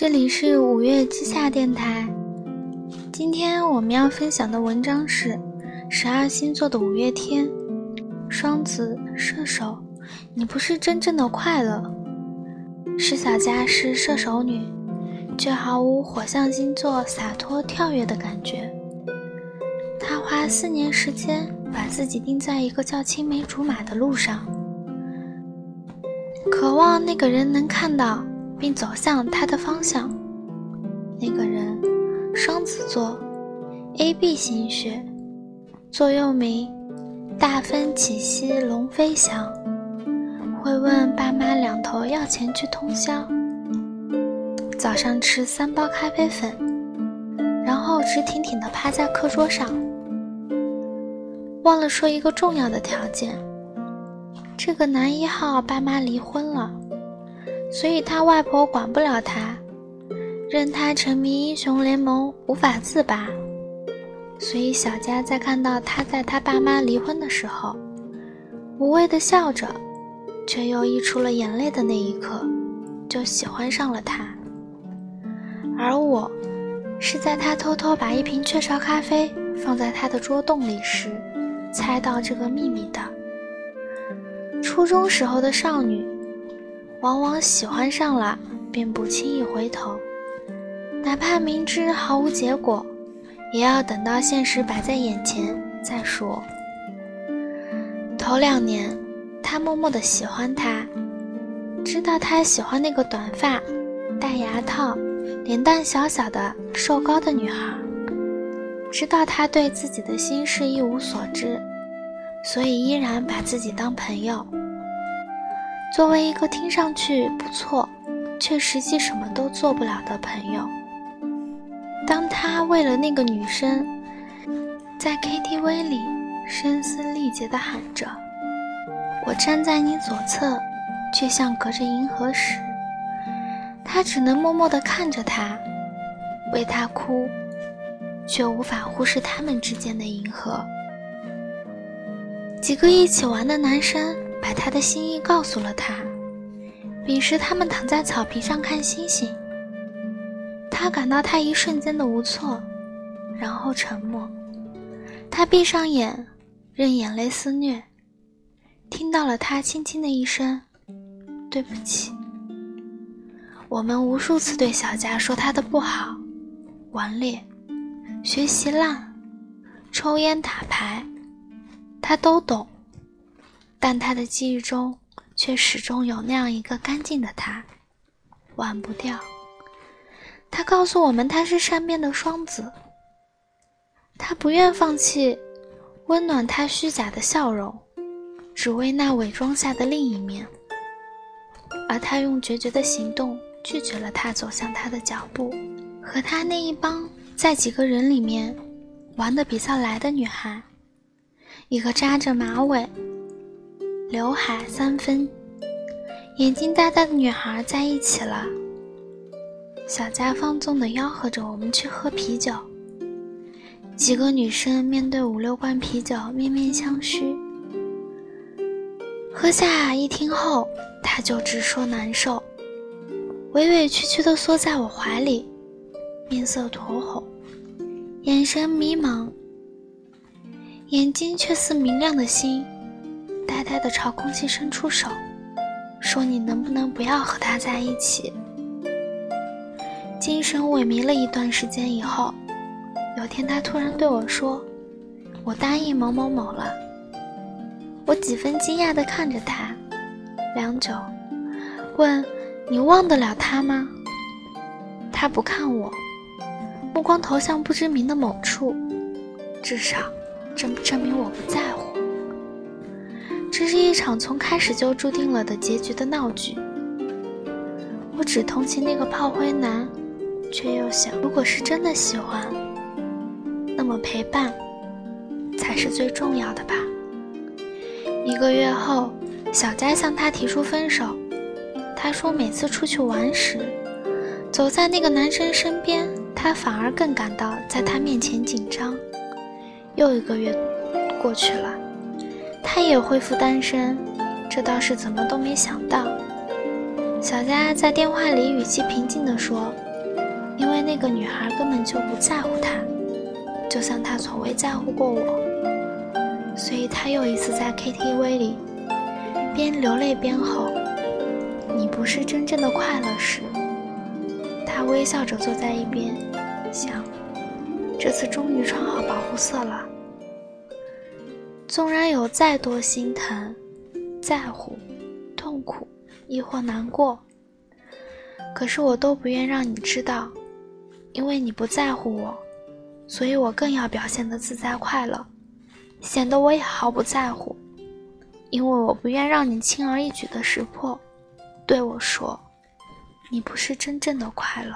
这里是五月之下电台。今天我们要分享的文章是十二星座的五月天。双子、射手，你不是真正的快乐。施小佳是射手女，却毫无火象星座洒脱跳跃的感觉。她花四年时间把自己定在一个叫青梅竹马的路上。渴望那个人能看到并走向他的方向。那个人，双子座，AB 型血，座右铭：大风起兮龙飞翔。会问爸妈两头要钱去通宵。早上吃三包咖啡粉，然后直挺挺地趴在课桌上。忘了说一个重要的条件。这个男一号爸妈离婚了，所以他外婆管不了他，任他沉迷英雄联盟无法自拔。所以小佳在看到他在他爸妈离婚的时候，无谓的笑着，却又溢出了眼泪的那一刻，就喜欢上了他。而我，是在他偷偷把一瓶雀巢咖啡放在他的桌洞里时，猜到这个秘密的。初中时候的少女，往往喜欢上了便不轻易回头，哪怕明知毫无结果，也要等到现实摆在眼前再说。头两年，他默默的喜欢他，知道他喜欢那个短发、戴牙套、脸蛋小小的瘦高的女孩，知道他对自己的心事一无所知，所以依然把自己当朋友。作为一个听上去不错，却实际什么都做不了的朋友，当他为了那个女生，在 KTV 里声嘶力竭地喊着“我站在你左侧，却像隔着银河”时，他只能默默地看着他，为他哭，却无法忽视他们之间的银河。几个一起玩的男生。把他的心意告诉了他。彼时，他们躺在草坪上看星星。他感到他一瞬间的无措，然后沉默。他闭上眼，任眼泪肆虐。听到了他轻轻的一声“对不起”。我们无数次对小佳说他的不好：顽劣、学习烂、抽烟打牌，他都懂。但他的记忆中，却始终有那样一个干净的他，忘不掉。他告诉我们，他是善变的双子。他不愿放弃温暖他虚假的笑容，只为那伪装下的另一面。而他用决绝的行动拒绝了他走向他的脚步，和他那一帮在几个人里面玩的比较来的女孩，一个扎着马尾。刘海三分，眼睛大大的女孩在一起了。小佳放纵地吆喝着我们去喝啤酒。几个女生面对五六罐啤酒，面面相觑。喝下一听后，她就直说难受，委委屈屈地缩在我怀里，面色酡红，眼神迷茫，眼睛却似明亮的星。呆呆地朝空气伸出手，说：“你能不能不要和他在一起？”精神萎靡了一段时间以后，有天他突然对我说：“我答应某某某了。”我几分惊讶地看着他，良久，问：“你忘得了他吗？”他不看我，目光投向不知名的某处，至少，证证明我不在乎。这是一场从开始就注定了的结局的闹剧。我只同情那个炮灰男，却又想，如果是真的喜欢，那么陪伴才是最重要的吧。一个月后，小佳向他提出分手。他说，每次出去玩时，走在那个男生身边，他反而更感到在他面前紧张。又一个月过去了。他也恢复单身，这倒是怎么都没想到。小佳在电话里语气平静地说：“因为那个女孩根本就不在乎他，就像他从未在乎过我。所以他又一次在 KTV 里边流泪边吼：“你不是真正的快乐时。”他微笑着坐在一边，想：这次终于穿好保护色了。纵然有再多心疼、在乎、痛苦，亦或难过，可是我都不愿让你知道，因为你不在乎我，所以我更要表现得自在快乐，显得我也毫不在乎，因为我不愿让你轻而易举的识破，对我说，你不是真正的快乐。